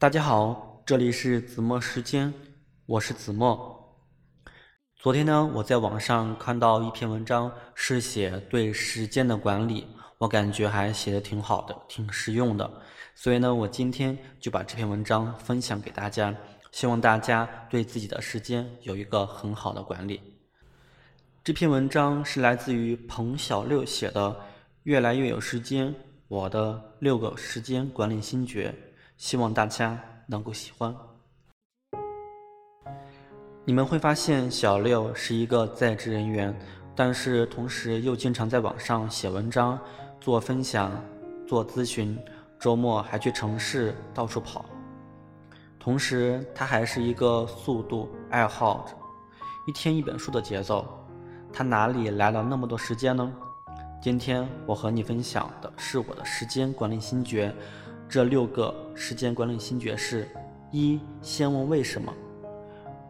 大家好，这里是子墨时间，我是子墨。昨天呢，我在网上看到一篇文章，是写对时间的管理，我感觉还写的挺好的，挺实用的。所以呢，我今天就把这篇文章分享给大家，希望大家对自己的时间有一个很好的管理。这篇文章是来自于彭小六写的《越来越有时间：我的六个时间管理心诀》。希望大家能够喜欢。你们会发现，小六是一个在职人员，但是同时又经常在网上写文章、做分享、做咨询，周末还去城市到处跑。同时，他还是一个速度爱好者，一天一本书的节奏。他哪里来了那么多时间呢？今天我和你分享的是我的时间管理心诀。这六个时间管理心诀是：一、先问为什么；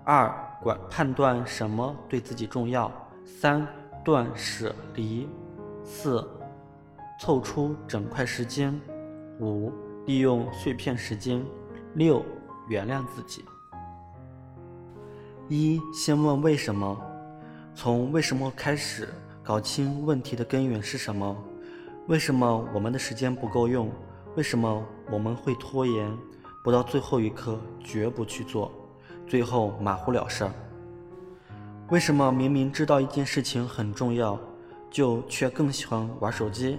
二、管判断什么对自己重要；三、断舍离；四、凑出整块时间；五、利用碎片时间；六、原谅自己。一、先问为什么，从为什么开始，搞清问题的根源是什么？为什么我们的时间不够用？为什么我们会拖延，不到最后一刻绝不去做，最后马虎了事儿？为什么明明知道一件事情很重要，就却更喜欢玩手机？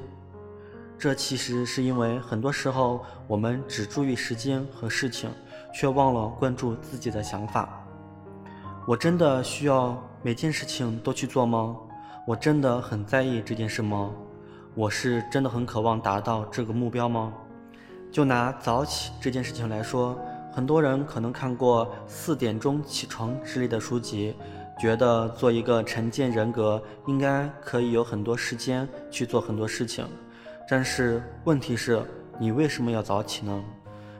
这其实是因为很多时候我们只注意时间和事情，却忘了关注自己的想法。我真的需要每件事情都去做吗？我真的很在意这件事吗？我是真的很渴望达到这个目标吗？就拿早起这件事情来说，很多人可能看过四点钟起床之类的书籍，觉得做一个沉淀人格应该可以有很多时间去做很多事情。但是问题是，你为什么要早起呢？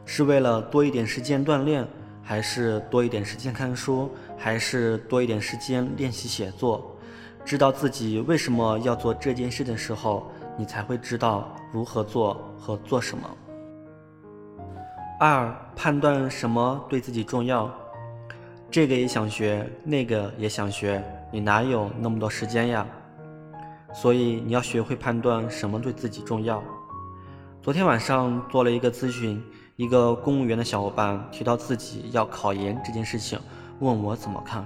是为了多一点时间锻炼，还是多一点时间看书，还是多一点时间练习写作？知道自己为什么要做这件事的时候。你才会知道如何做和做什么。二、判断什么对自己重要，这个也想学，那个也想学，你哪有那么多时间呀？所以你要学会判断什么对自己重要。昨天晚上做了一个咨询，一个公务员的小伙伴提到自己要考研这件事情，问我怎么看。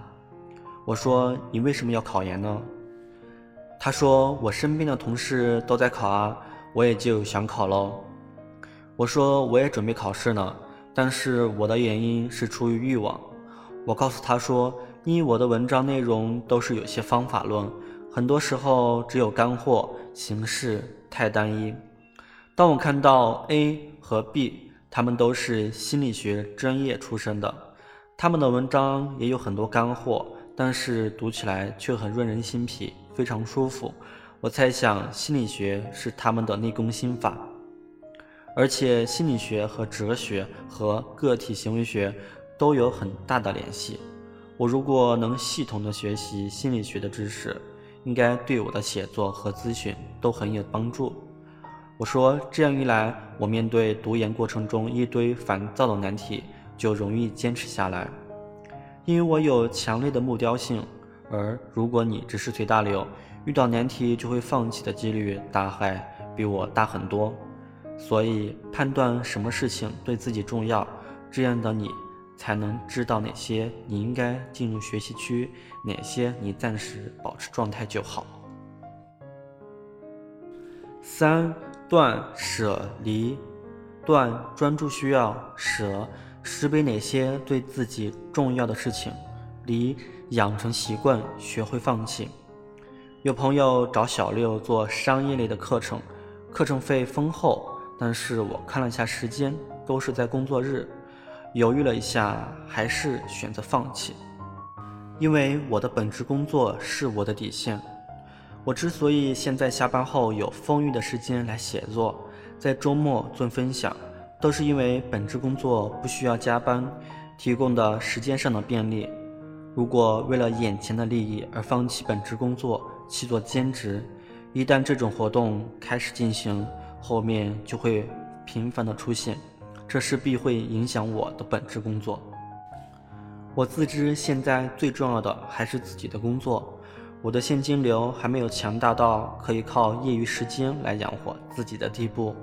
我说：你为什么要考研呢？他说：“我身边的同事都在考啊，我也就想考喽。”我说：“我也准备考试呢，但是我的原因是出于欲望。”我告诉他说：“因为我的文章内容都是有些方法论，很多时候只有干货，形式太单一。当我看到 A 和 B，他们都是心理学专业出身的，他们的文章也有很多干货，但是读起来却很润人心脾。”非常舒服，我猜想心理学是他们的内功心法，而且心理学和哲学和个体行为学都有很大的联系。我如果能系统的学习心理学的知识，应该对我的写作和咨询都很有帮助。我说这样一来，我面对读研过程中一堆烦躁的难题就容易坚持下来，因为我有强烈的目标性。而如果你只是随大流，遇到难题就会放弃的几率大概比我大很多。所以判断什么事情对自己重要，这样的你才能知道哪些你应该进入学习区，哪些你暂时保持状态就好。三断舍离，断专注需要，舍识别哪些对自己重要的事情，离。养成习惯，学会放弃。有朋友找小六做商业类的课程，课程费丰厚，但是我看了一下时间，都是在工作日，犹豫了一下，还是选择放弃。因为我的本职工作是我的底线。我之所以现在下班后有丰裕的时间来写作，在周末做分享，都是因为本职工作不需要加班，提供的时间上的便利。如果为了眼前的利益而放弃本职工作去做兼职，一旦这种活动开始进行，后面就会频繁的出现，这势必会影响我的本职工作。我自知现在最重要的还是自己的工作，我的现金流还没有强大到可以靠业余时间来养活自己的地步，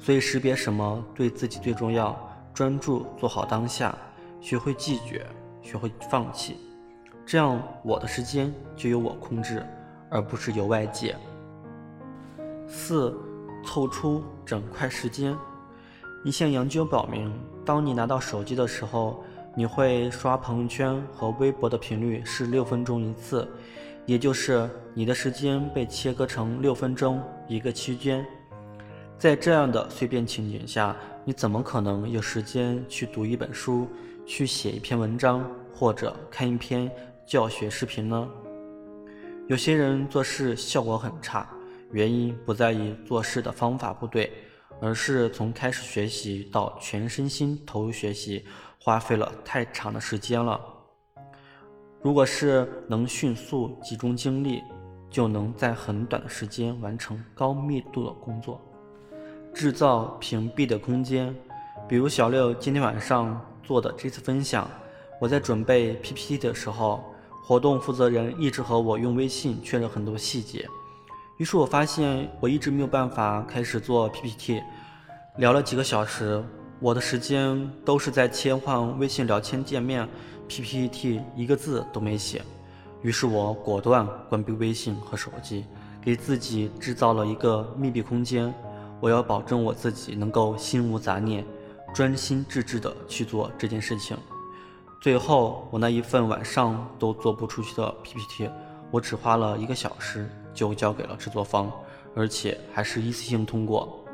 所以识别什么对自己最重要，专注做好当下，学会拒绝，学会放弃，这样我的时间就由我控制，而不是由外界。四，凑出整块时间。一项研究表明，当你拿到手机的时候，你会刷朋友圈和微博的频率是六分钟一次，也就是你的时间被切割成六分钟一个区间。在这样的碎片情景下，你怎么可能有时间去读一本书、去写一篇文章或者看一篇教学视频呢？有些人做事效果很差，原因不在于做事的方法不对，而是从开始学习到全身心投入学习。花费了太长的时间了。如果是能迅速集中精力，就能在很短的时间完成高密度的工作，制造屏蔽的空间。比如小六今天晚上做的这次分享，我在准备 PPT 的时候，活动负责人一直和我用微信确认很多细节，于是我发现我一直没有办法开始做 PPT，聊了几个小时。我的时间都是在切换微信聊天界面，PPT 一个字都没写。于是我果断关闭微信和手机，给自己制造了一个密闭空间。我要保证我自己能够心无杂念，专心致志地去做这件事情。最后，我那一份晚上都做不出去的 PPT，我只花了一个小时就交给了制作方，而且还是一次性通过。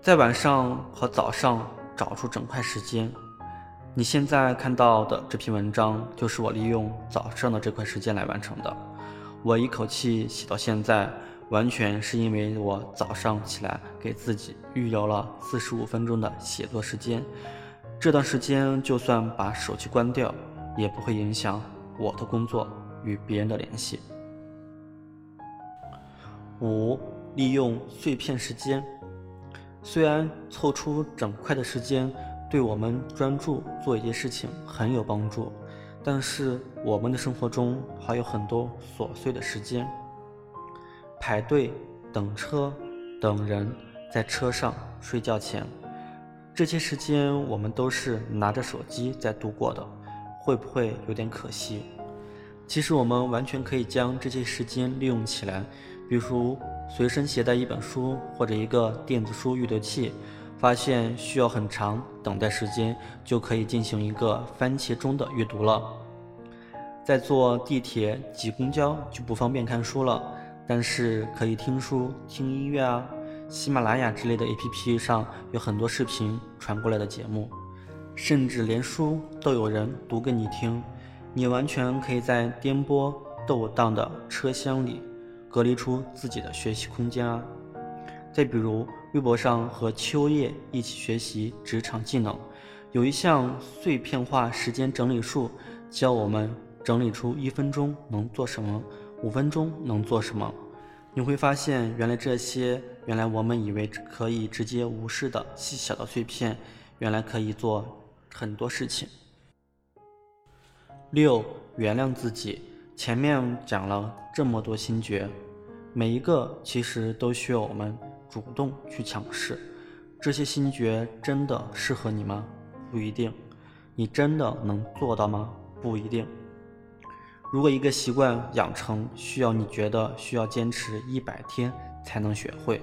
在晚上和早上。找出整块时间，你现在看到的这篇文章就是我利用早上的这块时间来完成的。我一口气写到现在，完全是因为我早上起来给自己预留了四十五分钟的写作时间。这段时间就算把手机关掉，也不会影响我的工作与别人的联系。五，利用碎片时间。虽然凑出整块的时间对我们专注做一件事情很有帮助，但是我们的生活中还有很多琐碎的时间，排队、等车、等人、在车上、睡觉前，这些时间我们都是拿着手机在度过的，会不会有点可惜？其实我们完全可以将这些时间利用起来，比如。随身携带一本书或者一个电子书阅读器，发现需要很长等待时间，就可以进行一个番茄钟的阅读了。在坐地铁挤公交就不方便看书了，但是可以听书、听音乐啊。喜马拉雅之类的 APP 上有很多视频传过来的节目，甚至连书都有人读给你听，你完全可以在颠簸斗荡的车厢里。隔离出自己的学习空间啊！再比如，微博上和秋叶一起学习职场技能，有一项碎片化时间整理术，教我们整理出一分钟能做什么，五分钟能做什么。你会发现，原来这些原来我们以为可以直接无视的细小的碎片，原来可以做很多事情。六，原谅自己。前面讲了这么多心诀。每一个其实都需要我们主动去尝试。这些心诀真的适合你吗？不一定。你真的能做到吗？不一定。如果一个习惯养成需要你觉得需要坚持一百天才能学会，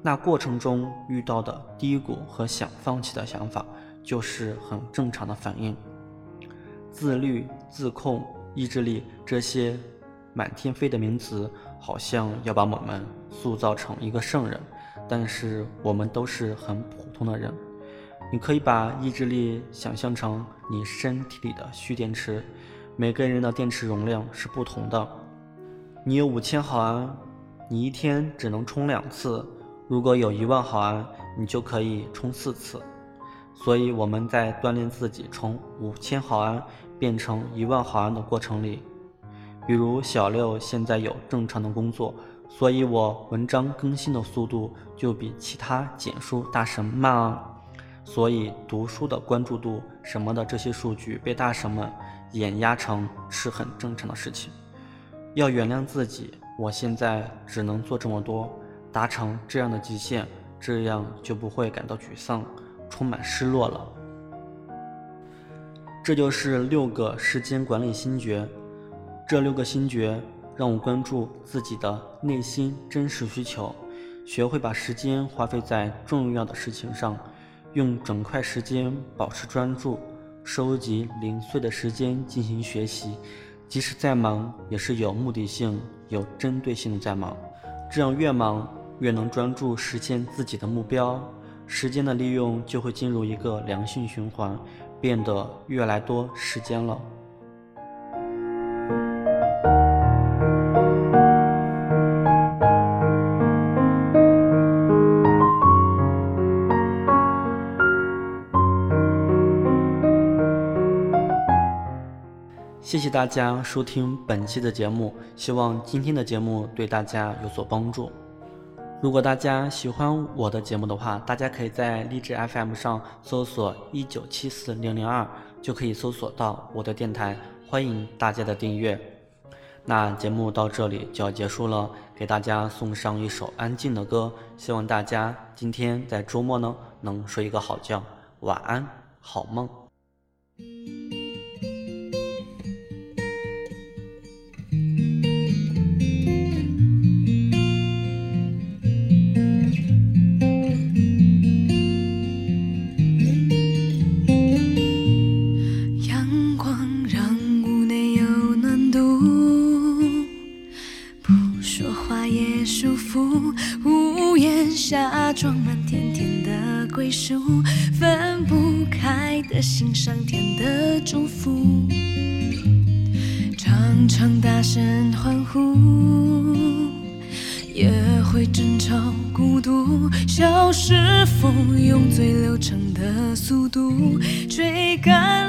那过程中遇到的低谷和想放弃的想法就是很正常的反应。自律、自控、意志力这些。满天飞的名词，好像要把我们塑造成一个圣人，但是我们都是很普通的人。你可以把意志力想象成你身体里的蓄电池，每个人的电池容量是不同的。你有五千毫安，你一天只能充两次；如果有一万毫安，你就可以充四次。所以我们在锻炼自己从五千毫安变成一万毫安的过程里。比如小六现在有正常的工作，所以我文章更新的速度就比其他简书大神慢啊。所以读书的关注度什么的这些数据被大神们碾压成是很正常的事情。要原谅自己，我现在只能做这么多，达成这样的极限，这样就不会感到沮丧，充满失落了。这就是六个时间管理心诀。这六个心诀让我关注自己的内心真实需求，学会把时间花费在重要的事情上，用整块时间保持专注，收集零碎的时间进行学习，即使再忙也是有目的性、有针对性的在忙。这样越忙越能专注实现自己的目标，时间的利用就会进入一个良性循环。变得越来多时间了。谢谢大家收听本期的节目，希望今天的节目对大家有所帮助。如果大家喜欢我的节目的话，大家可以在荔枝 FM 上搜索一九七四零零二，就可以搜索到我的电台。欢迎大家的订阅。那节目到这里就要结束了，给大家送上一首安静的歌，希望大家今天在周末呢能睡一个好觉，晚安，好梦。下装满甜甜的归属，分不开的心，上天的祝福。常常大声欢呼，也会争吵孤独。小时风用最流畅的速度，追赶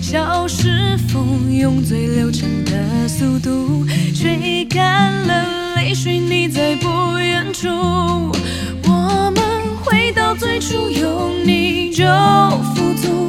小时风用最流畅的速度，吹干了泪水，你在不远处。我们。回到最初，有你就富足，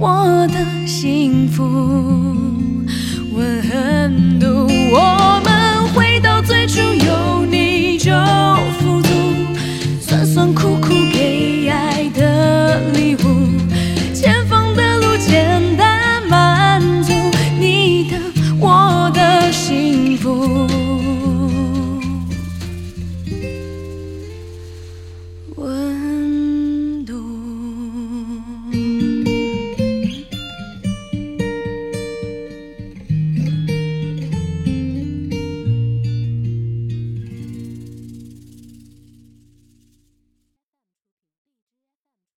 我的幸福。